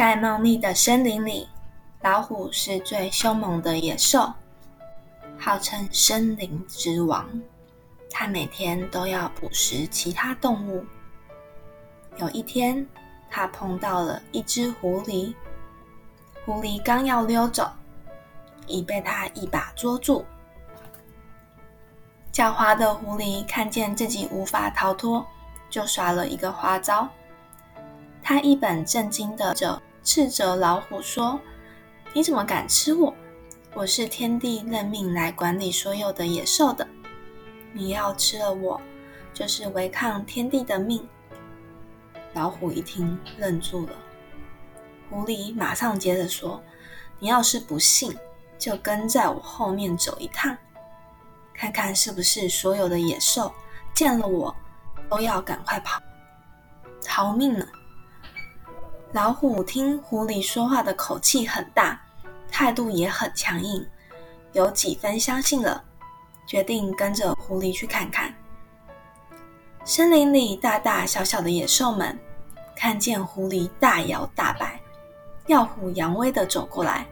在茂密的森林里，老虎是最凶猛的野兽，号称森林之王。它每天都要捕食其他动物。有一天，它碰到了一只狐狸，狐狸刚要溜走，已被它一把捉住。狡猾的狐狸看见自己无法逃脱，就耍了一个花招。他一本正经的着斥责老虎说：“你怎么敢吃我？我是天帝任命来管理所有的野兽的。你要吃了我，就是违抗天帝的命。”老虎一听，愣住了。狐狸马上接着说：“你要是不信，就跟在我后面走一趟，看看是不是所有的野兽见了我都要赶快跑，逃命呢？”老虎听狐狸说话的口气很大，态度也很强硬，有几分相信了，决定跟着狐狸去看看。森林里大大小小的野兽们看见狐狸大摇大摆、耀虎扬威的走过来，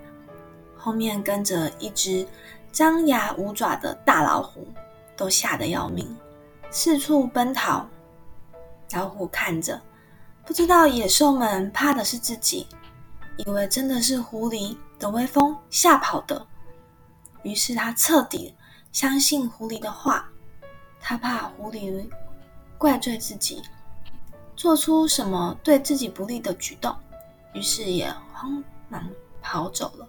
后面跟着一只张牙舞爪的大老虎，都吓得要命，四处奔逃。老虎看着。不知道野兽们怕的是自己，以为真的是狐狸的威风吓跑的，于是他彻底相信狐狸的话。他怕狐狸怪罪自己，做出什么对自己不利的举动，于是也慌忙跑走了。